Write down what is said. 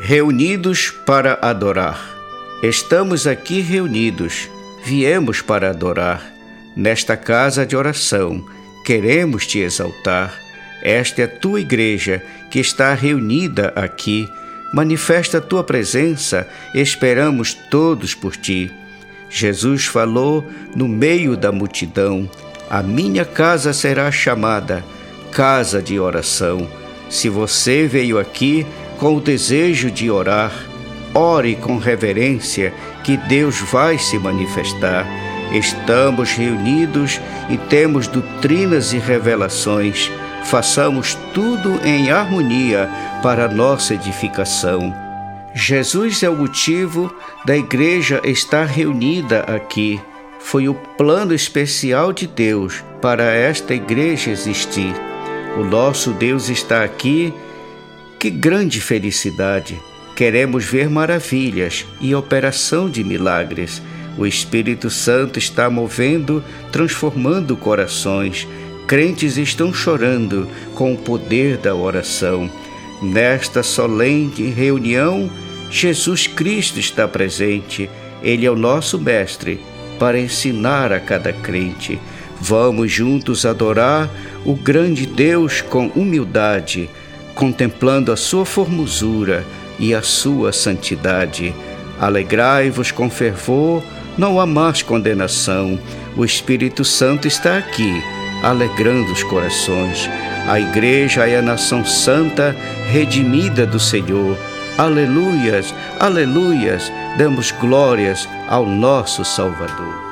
Reunidos para adorar. Estamos aqui reunidos, viemos para adorar. Nesta casa de oração, queremos te exaltar. Esta é a tua igreja que está reunida aqui. Manifesta a tua presença, esperamos todos por ti. Jesus falou no meio da multidão: A minha casa será chamada casa de oração. Se você veio aqui com o desejo de orar, ore com reverência, que Deus vai se manifestar. Estamos reunidos e temos doutrinas e revelações. Façamos tudo em harmonia para nossa edificação. Jesus é o motivo da igreja estar reunida aqui. Foi o plano especial de Deus para esta igreja existir. O nosso Deus está aqui. Que grande felicidade! Queremos ver maravilhas e operação de milagres. O Espírito Santo está movendo, transformando corações. Crentes estão chorando com o poder da oração. Nesta solene reunião, Jesus Cristo está presente. Ele é o nosso Mestre para ensinar a cada crente. Vamos juntos adorar o grande Deus com humildade, contemplando a sua formosura e a sua santidade. Alegrai-vos com fervor, não há mais condenação. O Espírito Santo está aqui, alegrando os corações. A Igreja é a nação santa, redimida do Senhor. Aleluias, aleluias, damos glórias ao nosso Salvador.